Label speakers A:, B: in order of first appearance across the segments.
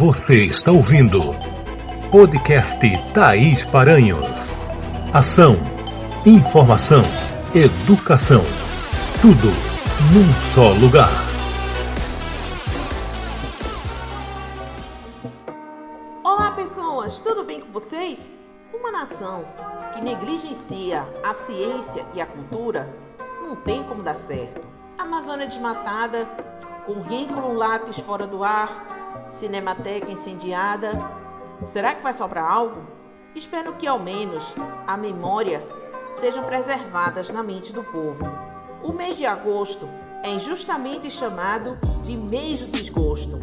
A: Você está ouvindo podcast Thaís Paranhos. Ação, informação, educação. Tudo num só lugar.
B: Olá, pessoas, tudo bem com vocês? Uma nação que negligencia a ciência e a cultura não tem como dar certo. Amazônia desmatada, currículo látis fora do ar, cinemateca incendiada. Será que vai sobrar algo? Espero que ao menos a memória sejam preservadas na mente do povo. O mês de agosto é injustamente chamado de mês do desgosto.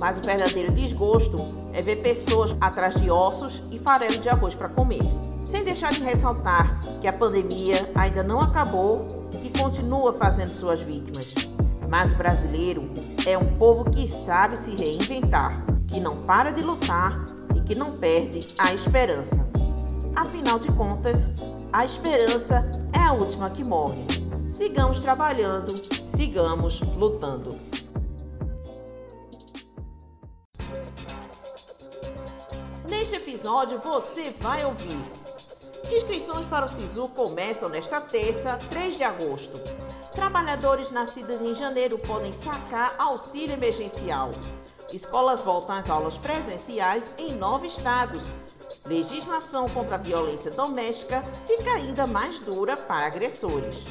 B: Mas o verdadeiro desgosto é ver pessoas atrás de ossos e farelo de arroz para comer. Sem deixar de ressaltar que a pandemia ainda não acabou e continua fazendo suas vítimas. Mas o brasileiro é um povo que sabe se reinventar, que não para de lutar e que não perde a esperança. Afinal de contas, a esperança é a última que morre. Sigamos trabalhando, sigamos lutando. Neste episódio você vai ouvir. Inscrições para o SISU começam nesta terça, 3 de agosto. Trabalhadores nascidos em janeiro podem sacar auxílio emergencial. Escolas voltam às aulas presenciais em nove estados. Legislação contra a violência doméstica fica ainda mais dura para agressores.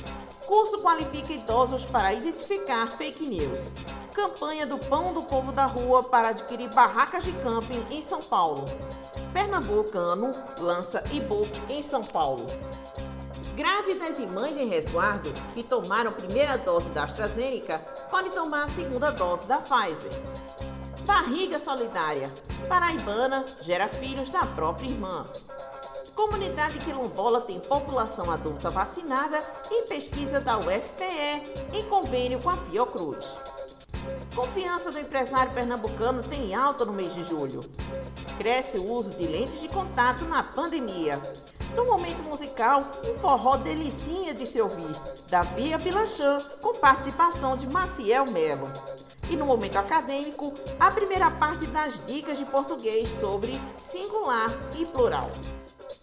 B: Curso qualifica idosos para identificar fake news. Campanha do Pão do Povo da Rua para adquirir barracas de camping em São Paulo. Pernambucano lança e-book em São Paulo. Grávidas e mães em resguardo que tomaram primeira dose da AstraZeneca podem tomar a segunda dose da Pfizer. Barriga solidária. Paraibana gera filhos da própria irmã. Comunidade quilombola tem população adulta vacinada em pesquisa da UFPE em convênio com a Fiocruz. Confiança do empresário pernambucano tem alta no mês de julho. Cresce o uso de lentes de contato na pandemia. No momento musical, um forró delicinha de se ouvir, da Bia Pilachan, com participação de Maciel Melo. E no momento acadêmico, a primeira parte das dicas de português sobre singular e plural.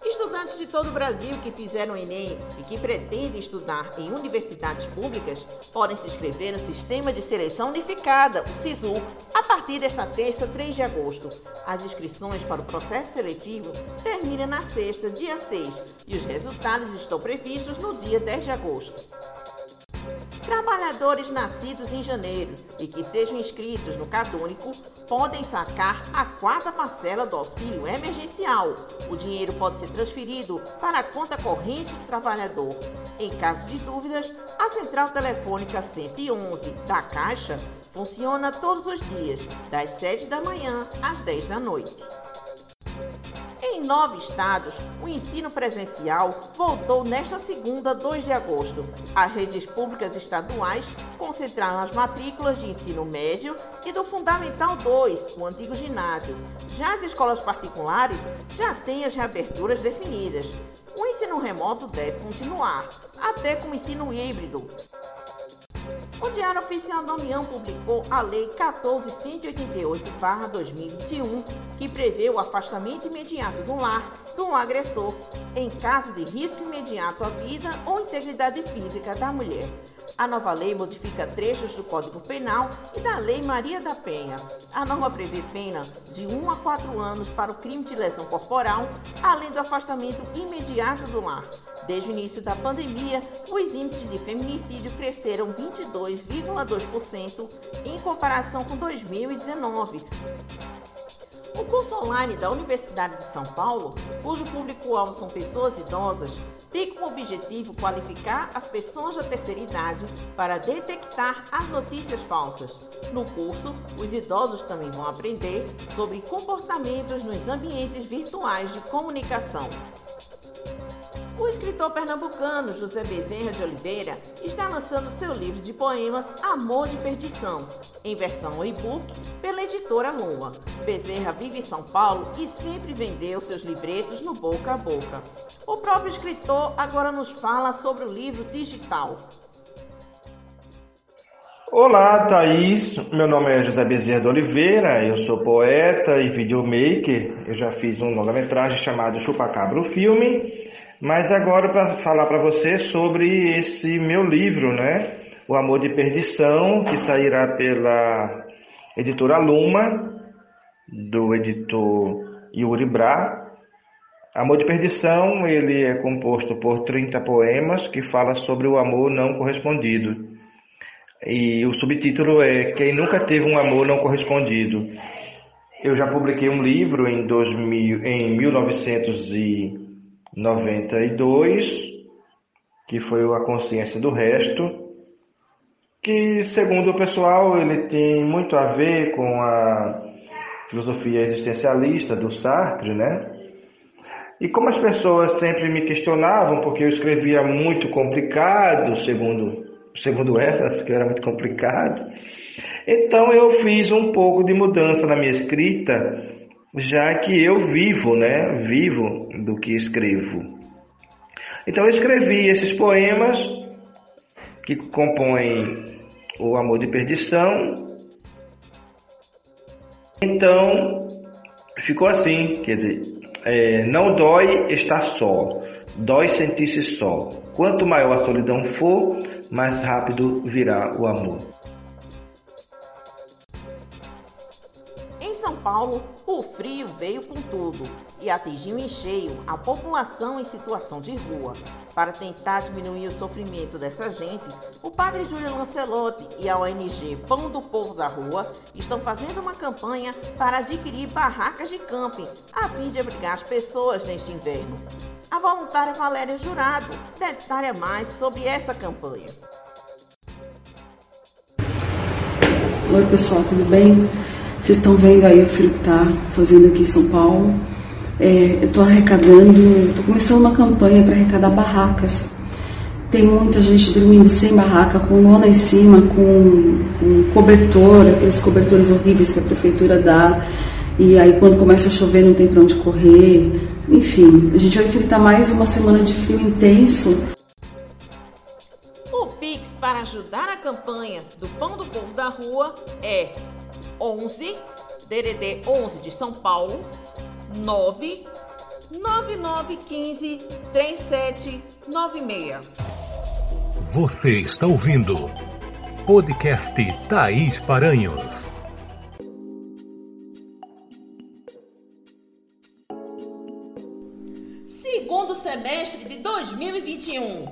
B: Estudantes de todo o Brasil que fizeram o Enem e que pretendem estudar em universidades públicas podem se inscrever no Sistema de Seleção Unificada, o SISU, a partir desta terça, 3 de agosto. As inscrições para o processo seletivo terminam na sexta, dia 6, e os resultados estão previstos no dia 10 de agosto. Trabalhadores nascidos em janeiro e que sejam inscritos no Cadônico podem sacar a quarta parcela do auxílio emergencial. O dinheiro pode ser transferido para a conta corrente do trabalhador. Em caso de dúvidas, a central telefônica 111 da Caixa funciona todos os dias, das 7 da manhã às 10 da noite. Em nove estados, o ensino presencial voltou nesta segunda, 2 de agosto. As redes públicas estaduais concentraram as matrículas de ensino médio e do Fundamental 2, o antigo ginásio. Já as escolas particulares já têm as reaberturas definidas. O ensino remoto deve continuar, até com o ensino híbrido. O Diário Oficial da União publicou a Lei 14.188-2021, que prevê o afastamento imediato do lar um agressor em caso de risco imediato à vida ou integridade física da mulher. A nova lei modifica trechos do Código Penal e da Lei Maria da Penha. A norma prevê pena de 1 a 4 anos para o crime de lesão corporal, além do afastamento imediato do lar. Desde o início da pandemia, os índices de feminicídio cresceram 22,2% em comparação com 2019. O curso online da Universidade de São Paulo, cujo público-alvo são pessoas idosas, tem como objetivo qualificar as pessoas da terceira idade para detectar as notícias falsas. No curso, os idosos também vão aprender sobre comportamentos nos ambientes virtuais de comunicação. O escritor pernambucano José Bezerra de Oliveira está lançando seu livro de poemas Amor de Perdição, em versão e-book, pela editora Luma. Bezerra vive em São Paulo e sempre vendeu seus livretos no boca a boca. O próprio escritor agora nos fala sobre o livro digital.
C: Olá, Thaís. Meu nome é José Bezerra de Oliveira. Eu sou poeta e videomaker. Eu já fiz um longa-metragem chamado Chupacabra o Filme. Mas agora para falar para você sobre esse meu livro, né? O Amor de Perdição, que sairá pela editora Luma, do editor Yuri Bra. Amor de Perdição, ele é composto por 30 poemas que fala sobre o amor não correspondido. E o subtítulo é Quem nunca teve um amor não correspondido. Eu já publiquei um livro em, 2000, em 1992, que foi A Consciência do Resto, que, segundo o pessoal, ele tem muito a ver com a filosofia existencialista do Sartre, né? E como as pessoas sempre me questionavam, porque eu escrevia muito complicado, segundo segundo elas, que era muito complicado. Então eu fiz um pouco de mudança na minha escrita, já que eu vivo, né? Vivo do que escrevo. Então eu escrevi esses poemas que compõem o amor de perdição. Então ficou assim, quer dizer, é, não dói estar só, dói sentir-se só. Quanto maior a solidão for, mais rápido virá o amor.
B: Em São Paulo, o frio veio com tudo e atingiu em cheio a população em situação de rua. Para tentar diminuir o sofrimento dessa gente, o padre Júlio Lancelotti e a ONG Pão do Povo da Rua estão fazendo uma campanha para adquirir barracas de camping, a fim de abrigar as pessoas neste inverno. A voluntária Valéria Jurado detalha mais sobre essa campanha.
D: Oi pessoal, tudo bem? Vocês estão vendo aí o frio que está fazendo aqui em São Paulo. É, eu estou arrecadando, estou começando uma campanha para arrecadar barracas. Tem muita gente dormindo sem barraca, com lona em cima, com, com cobertor, aqueles cobertores horríveis que a prefeitura dá. E aí quando começa a chover não tem para onde correr. Enfim, a gente vai enfrentar mais uma semana de frio intenso.
B: O Pix para ajudar a campanha do Pão do Povo da Rua é 11 DDD 11 de São Paulo 9 9915 3796.
A: Você está ouvindo podcast Thaís Paranhos.
B: Segundo semestre de 2021.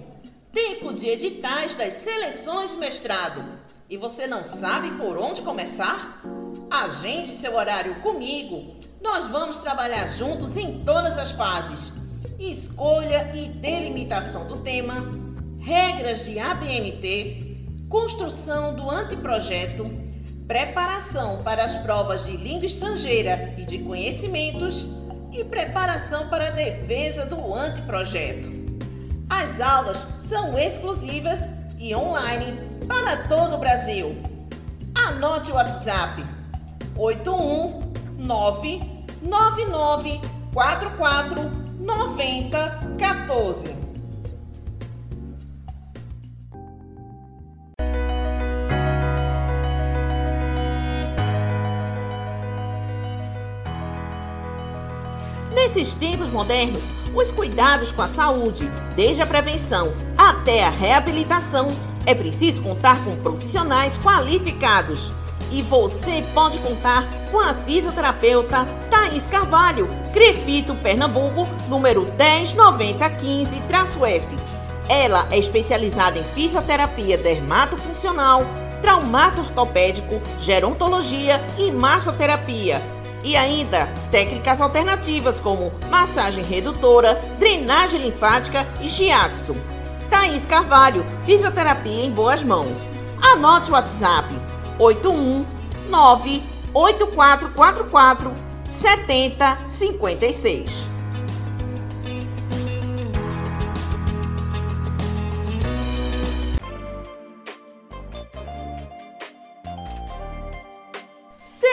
B: Tempo de editais das seleções de mestrado. E você não sabe por onde começar? Agende seu horário comigo. Nós vamos trabalhar juntos em todas as fases: escolha e delimitação do tema, regras de ABNT, construção do anteprojeto, preparação para as provas de língua estrangeira e de conhecimentos e preparação para a defesa do anteprojeto. As aulas são exclusivas e online para todo o Brasil. Anote o WhatsApp 819 Nesses tempos modernos, os cuidados com a saúde, desde a prevenção até a reabilitação, é preciso contar com profissionais qualificados. E você pode contar com a fisioterapeuta Thaís Carvalho, Crefito, Pernambuco, número 109015-F. Ela é especializada em fisioterapia dermatofuncional, traumato ortopédico, gerontologia e massoterapia. E ainda técnicas alternativas como massagem redutora, drenagem linfática e shiatsu. Thaís Carvalho, fisioterapia em boas mãos. Anote o WhatsApp 819 8444 7056.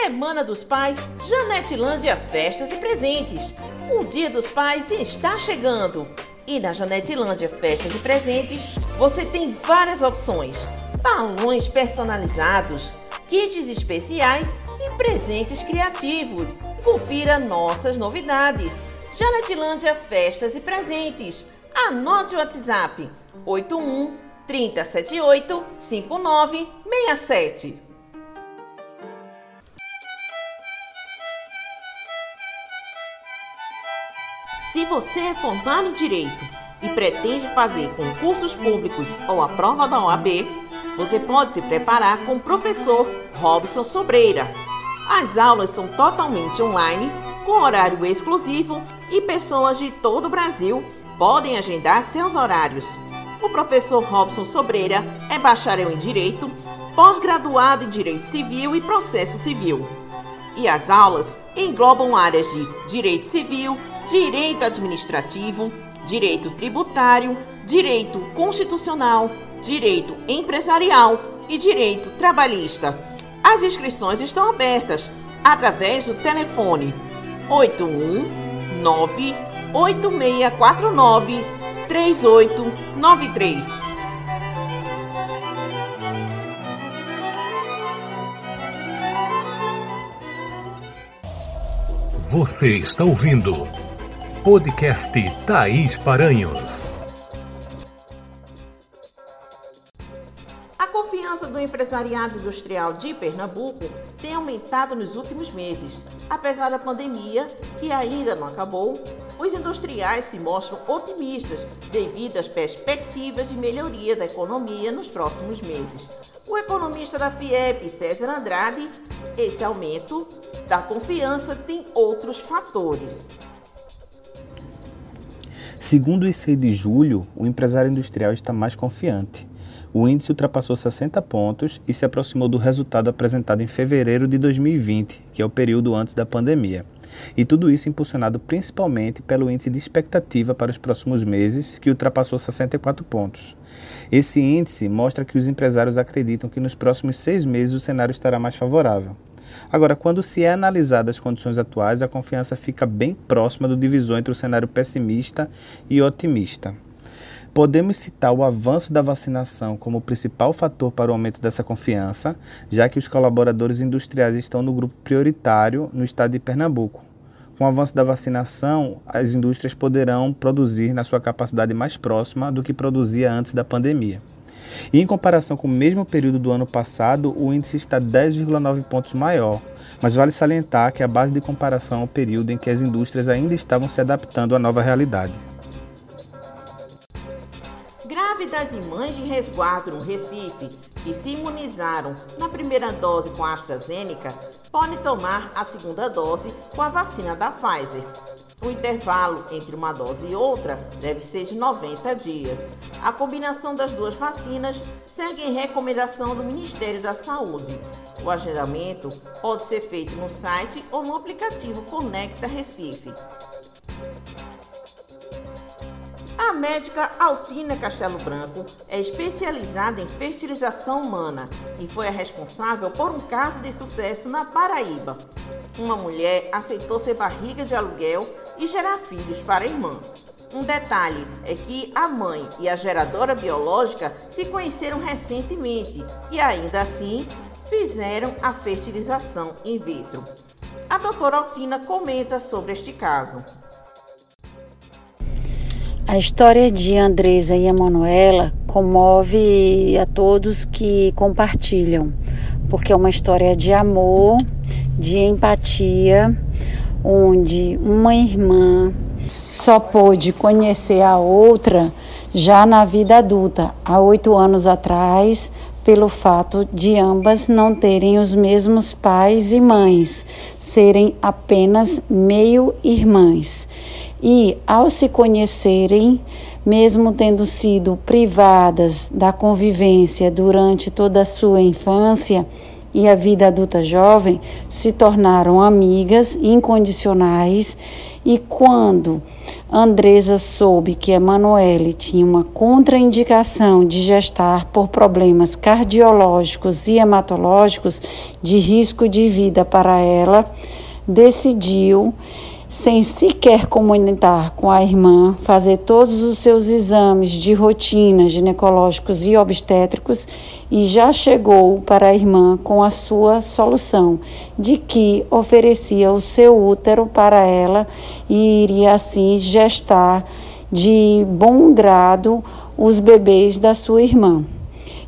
B: Semana dos Pais, Janetilândia Festas e Presentes. O Dia dos Pais está chegando. E na Janetilândia Festas e Presentes, você tem várias opções balões personalizados, kits especiais e presentes criativos. Confira nossas novidades. Janetilândia Festas e Presentes. Anote o WhatsApp 81 3078 5967. Você é formado em Direito e pretende fazer concursos públicos ou a prova da OAB, você pode se preparar com o professor Robson Sobreira. As aulas são totalmente online, com horário exclusivo e pessoas de todo o Brasil podem agendar seus horários. O professor Robson Sobreira é bacharel em Direito, pós-graduado em Direito Civil e Processo Civil. E as aulas englobam áreas de Direito Civil, direito administrativo, direito tributário, direito constitucional, direito empresarial e direito trabalhista. As inscrições estão abertas através do telefone 819 8649 3893.
A: Você está ouvindo Podcast Thaís Paranhos.
B: A confiança do empresariado industrial de Pernambuco tem aumentado nos últimos meses. Apesar da pandemia, que ainda não acabou, os industriais se mostram otimistas devido às perspectivas de melhoria da economia nos próximos meses. O economista da FIEP, César Andrade, esse aumento da confiança tem outros fatores.
E: Segundo o ICI de julho, o empresário industrial está mais confiante. O índice ultrapassou 60 pontos e se aproximou do resultado apresentado em fevereiro de 2020, que é o período antes da pandemia. E tudo isso impulsionado principalmente pelo índice de expectativa para os próximos meses, que ultrapassou 64 pontos. Esse índice mostra que os empresários acreditam que nos próximos seis meses o cenário estará mais favorável. Agora, quando se é analisada as condições atuais, a confiança fica bem próxima do divisor entre o cenário pessimista e otimista. Podemos citar o avanço da vacinação como principal fator para o aumento dessa confiança, já que os colaboradores industriais estão no grupo prioritário no estado de Pernambuco. Com o avanço da vacinação, as indústrias poderão produzir na sua capacidade mais próxima do que produzia antes da pandemia. E em comparação com o mesmo período do ano passado, o índice está 10,9 pontos maior. Mas vale salientar que a base de comparação é o período em que as indústrias ainda estavam se adaptando à nova realidade.
B: Grávidas e mães de resguardo no Recife que se imunizaram na primeira dose com a AstraZeneca podem tomar a segunda dose com a vacina da Pfizer. O intervalo entre uma dose e outra deve ser de 90 dias. A combinação das duas vacinas segue em recomendação do Ministério da Saúde. O agendamento pode ser feito no site ou no aplicativo Conecta Recife. A médica Altina Castelo Branco é especializada em fertilização humana e foi a responsável por um caso de sucesso na Paraíba. Uma mulher aceitou ser barriga de aluguel e gerar filhos para a irmã. Um detalhe é que a mãe e a geradora biológica se conheceram recentemente e, ainda assim, fizeram a fertilização in vitro. A doutora Altina comenta sobre este caso.
F: A história de Andresa e Emanuela comove a todos que compartilham, porque é uma história de amor, de empatia, onde uma irmã só pôde conhecer a outra já na vida adulta, há oito anos atrás, pelo fato de ambas não terem os mesmos pais e mães, serem apenas meio-irmãs. E, ao se conhecerem, mesmo tendo sido privadas da convivência durante toda a sua infância, e a vida adulta jovem se tornaram amigas incondicionais. E quando Andresa soube que Emanuele tinha uma contraindicação de gestar por problemas cardiológicos e hematológicos de risco de vida para ela, decidiu sem sequer comunicar com a irmã, fazer todos os seus exames de rotina ginecológicos e obstétricos e já chegou para a irmã com a sua solução de que oferecia o seu útero para ela e iria assim gestar de bom grado os bebês da sua irmã.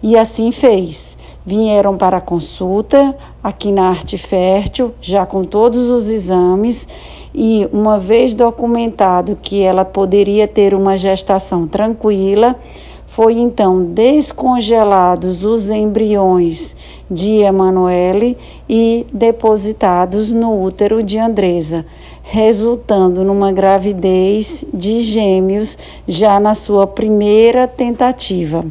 F: E assim fez. Vieram para a consulta aqui na Arte Fértil, já com todos os exames, e uma vez documentado que ela poderia ter uma gestação tranquila, foi então descongelados os embriões de Emanuele e depositados no útero de Andresa, resultando numa gravidez de gêmeos já na sua primeira tentativa.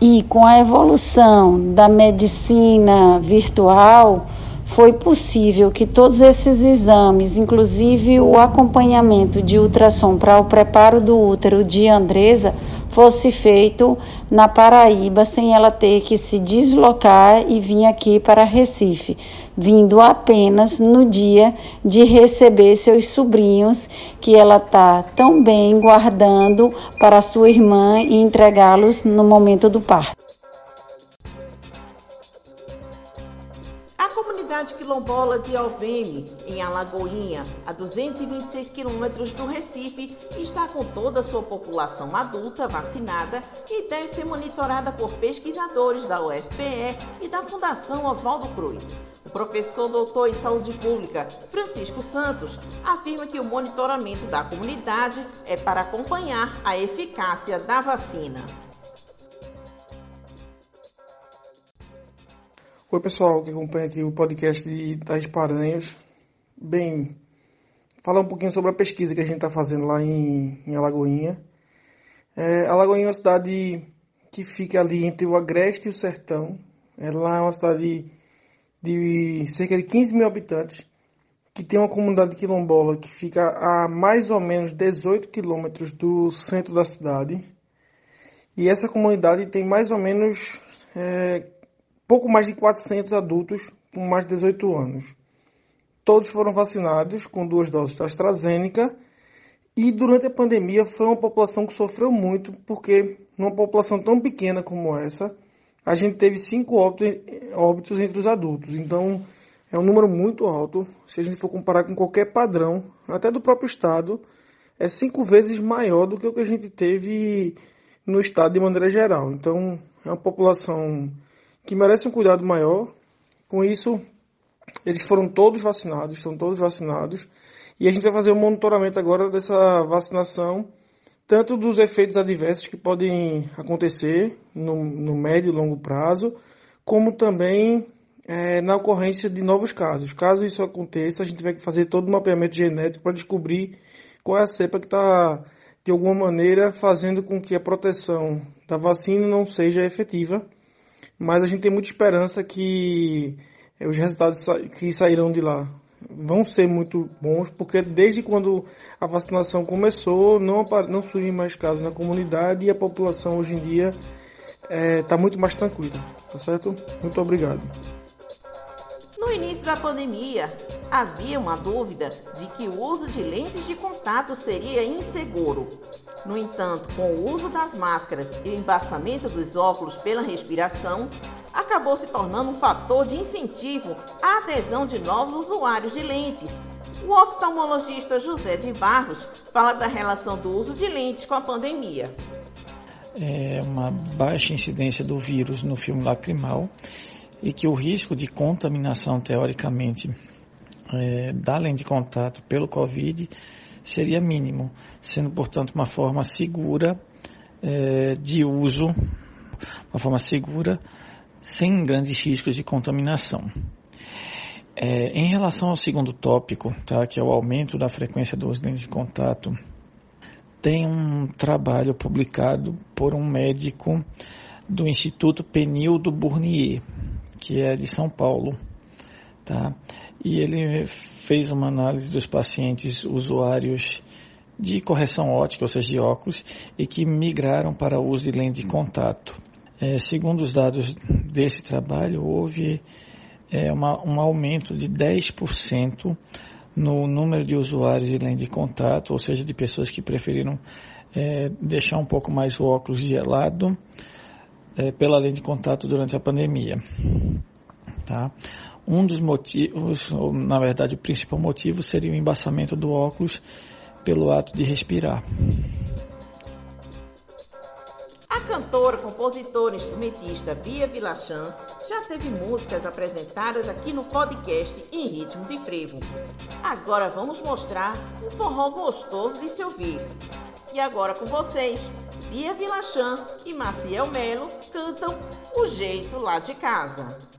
F: E com a evolução da medicina virtual, foi possível que todos esses exames, inclusive o acompanhamento de ultrassom para o preparo do útero de Andresa, fosse feito na Paraíba sem ela ter que se deslocar e vir aqui para Recife, vindo apenas no dia de receber seus sobrinhos que ela está tão bem guardando para sua irmã e entregá-los no momento do parto.
B: Comunidade quilombola de Alveme, em Alagoinha, a 226 quilômetros do Recife, está com toda a sua população adulta vacinada e deve ser monitorada por pesquisadores da UFPE e da Fundação Oswaldo Cruz. O professor doutor em saúde pública, Francisco Santos, afirma que o monitoramento da comunidade é para acompanhar a eficácia da vacina.
G: Oi pessoal que acompanha aqui o podcast de Tais Paranhos. Bem, falar um pouquinho sobre a pesquisa que a gente está fazendo lá em, em Alagoinha. É, Alagoinha é uma cidade que fica ali entre o Agreste e o Sertão. Ela é uma cidade de cerca de 15 mil habitantes, que tem uma comunidade quilombola que fica a mais ou menos 18 quilômetros do centro da cidade. E essa comunidade tem mais ou menos é, pouco mais de 400 adultos com mais de 18 anos. Todos foram vacinados com duas doses da AstraZeneca e durante a pandemia foi uma população que sofreu muito porque numa população tão pequena como essa, a gente teve cinco óbitos entre os adultos. Então é um número muito alto. Se a gente for comparar com qualquer padrão, até do próprio estado, é cinco vezes maior do que o que a gente teve no estado de maneira geral. Então é uma população que merece um cuidado maior. Com isso, eles foram todos vacinados, estão todos vacinados. E a gente vai fazer o um monitoramento agora dessa vacinação, tanto dos efeitos adversos que podem acontecer no, no médio e longo prazo, como também é, na ocorrência de novos casos. Caso isso aconteça, a gente vai fazer todo o mapeamento genético para descobrir qual é a cepa que está, de alguma maneira, fazendo com que a proteção da vacina não seja efetiva mas a gente tem muita esperança que eh, os resultados que sairão de lá vão ser muito bons, porque desde quando a vacinação começou, não, não surgem mais casos na comunidade e a população hoje em dia está eh, é, muito mais tranquila, tá certo? Muito obrigado.
B: Início da pandemia, havia uma dúvida de que o uso de lentes de contato seria inseguro. No entanto, com o uso das máscaras e o embaçamento dos óculos pela respiração, acabou se tornando um fator de incentivo à adesão de novos usuários de lentes. O oftalmologista José de Barros fala da relação do uso de lentes com a pandemia.
H: É uma baixa incidência do vírus no filme lacrimal e que o risco de contaminação, teoricamente, é, da lente de contato pelo Covid seria mínimo, sendo, portanto, uma forma segura é, de uso, uma forma segura, sem grandes riscos de contaminação. É, em relação ao segundo tópico, tá, que é o aumento da frequência dos lentes de contato, tem um trabalho publicado por um médico do Instituto Penildo Bournier, que é de São Paulo, tá? E ele fez uma análise dos pacientes usuários de correção ótica, ou seja, de óculos, e que migraram para o uso de lente de contato. É, segundo os dados desse trabalho, houve é, uma, um aumento de 10% no número de usuários de lente de contato, ou seja, de pessoas que preferiram é, deixar um pouco mais o óculos gelado é, pela lente de contato durante a pandemia. Tá? Um dos motivos, ou na verdade o principal motivo, seria o embaçamento do óculos pelo ato de respirar.
I: A cantora, compositora e instrumentista Bia Vilachan já teve músicas apresentadas aqui no podcast em ritmo de frevo. Agora vamos mostrar um forró gostoso de se ouvir. E agora com vocês, Bia Vilachan e Maciel Melo cantam O Jeito Lá de Casa.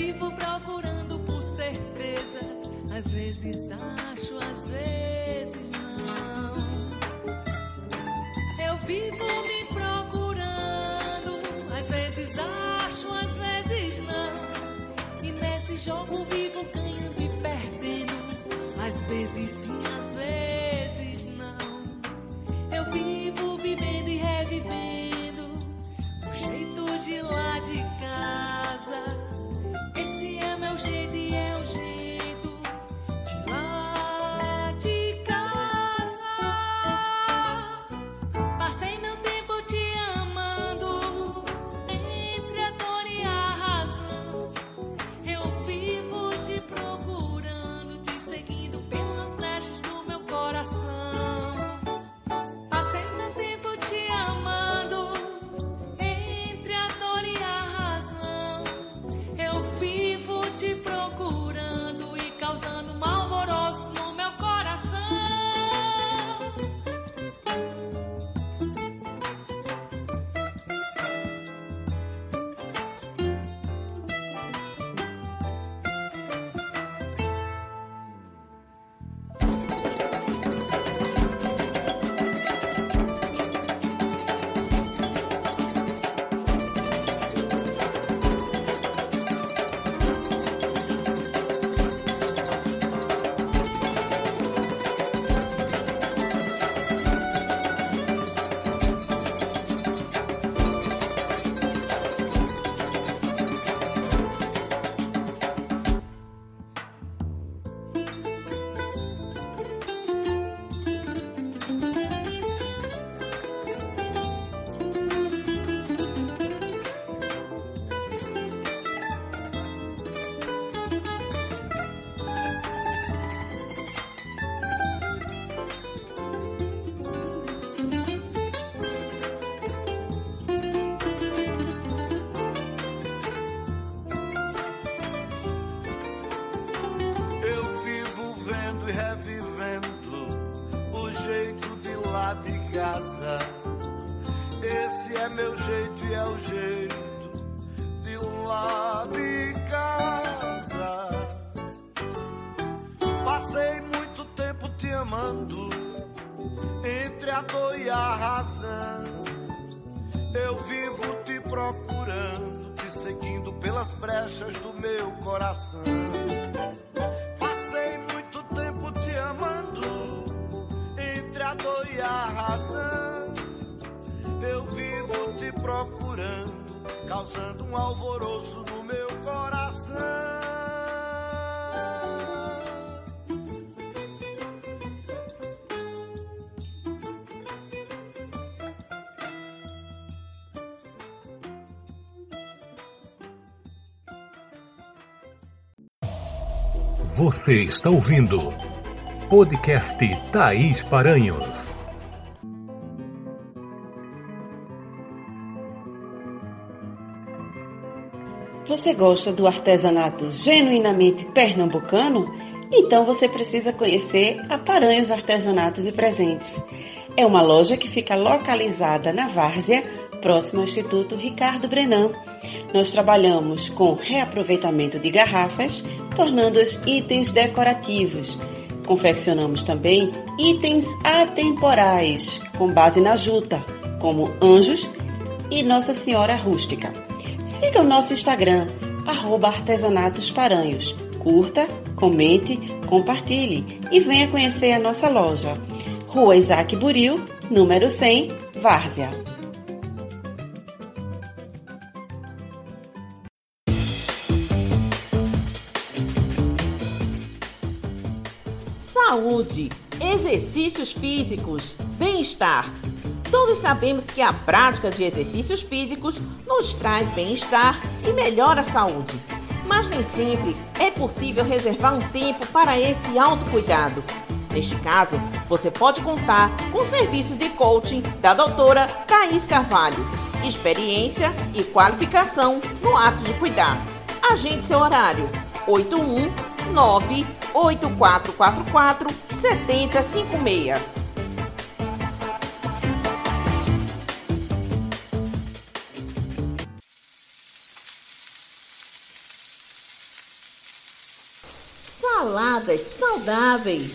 I: Vivo procurando por certeza. Às vezes acho, às vezes não. Eu vivo me procurando. Às vezes acho, às vezes não. E nesse jogo vivo ganhando e perdendo. Às vezes sim, às vezes não. Eu vivo vivendo e revivendo. say the end.
J: razão. Eu vivo te procurando, te seguindo pelas brechas do meu coração. Passei muito tempo te amando, entre a dor e a razão. Eu vivo te procurando, causando um alvoroço no meu coração.
A: Você está ouvindo podcast Thaís Paranhos.
K: Você gosta do artesanato genuinamente pernambucano? Então você precisa conhecer a Paranhos Artesanatos e Presentes. É uma loja que fica localizada na Várzea, próximo ao Instituto Ricardo Brenan. Nós trabalhamos com reaproveitamento de garrafas, tornando-os itens decorativos, Confeccionamos também itens atemporais com base na juta, como anjos e Nossa Senhora Rústica. Siga o nosso Instagram, arroba. Curta, comente, compartilhe e venha conhecer a nossa loja. Rua Isaac Buril, número 100, Várzea.
B: Saúde, exercícios físicos, bem-estar. Todos sabemos que a prática de exercícios físicos nos traz bem-estar e melhora a saúde. Mas nem sempre é possível reservar um tempo para esse autocuidado. Neste caso, você pode contar com serviços de coaching da doutora Thaís Carvalho. Experiência e qualificação no ato de cuidar. Agende seu horário. 819 8444 7056. saladas saudáveis,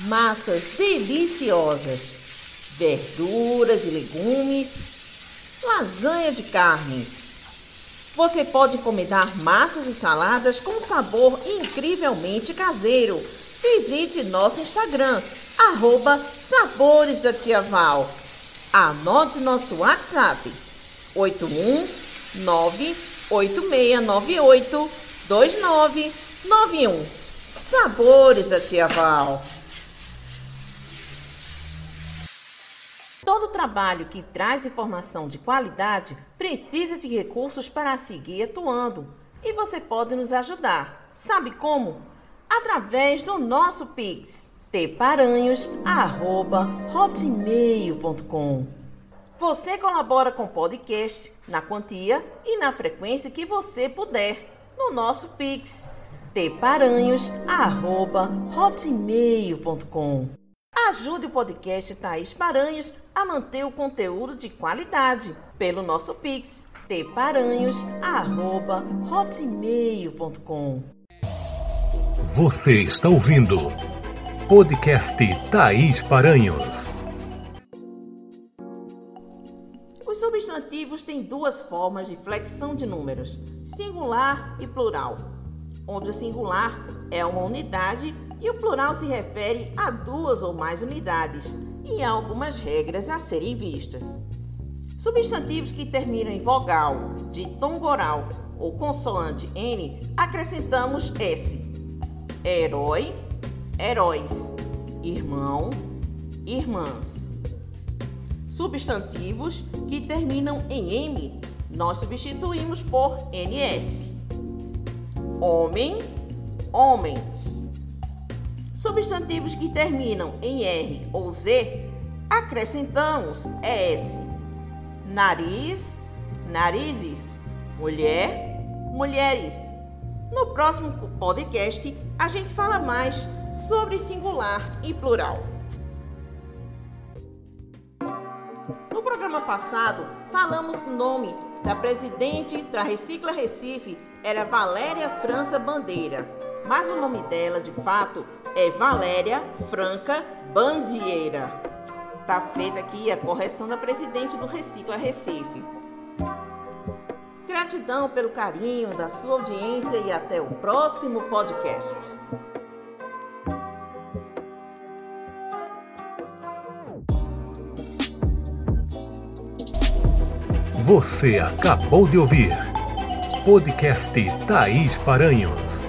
B: massas deliciosas, verduras e legumes, lasanha de carne. Você pode encomendar massas e saladas com sabor incrivelmente caseiro. Visite nosso Instagram, arroba Sabores da Tia Val. Anote nosso WhatsApp, 819 8698 29 91. Sabores da Tia Val. Todo trabalho que traz informação de qualidade precisa de recursos para seguir atuando. E você pode nos ajudar. Sabe como? Através do nosso Pix, tparanhos@hotmail.com. Você colabora com o podcast na quantia e na frequência que você puder no nosso Pix tparanhos@hotmail.com. Ajude o podcast Thaís Paranhos a manter o conteúdo de qualidade pelo nosso Pix tparanhos@hotmail.com.
A: Você está ouvindo podcast Thaís Paranhos.
B: Os substantivos têm duas formas de flexão de números: singular e plural onde o singular é uma unidade e o plural se refere a duas ou mais unidades, e há algumas regras a serem vistas. Substantivos que terminam em vogal, de tom oral ou consoante N, acrescentamos S. Herói, heróis. Irmão, irmãs. Substantivos que terminam em M, nós substituímos por NS homem, homens. Substantivos que terminam em R ou Z, acrescentamos S. Nariz, narizes. Mulher, mulheres. No próximo podcast, a gente fala mais sobre singular e plural. No programa passado, falamos o nome da presidente da Recicla Recife, era Valéria França Bandeira, mas o nome dela, de fato, é Valéria Franca Bandieira. Tá feita aqui a correção da presidente do Recicla Recife. Gratidão pelo carinho da sua audiência e até o próximo podcast.
A: Você acabou de ouvir podcast Thaís Paranhos.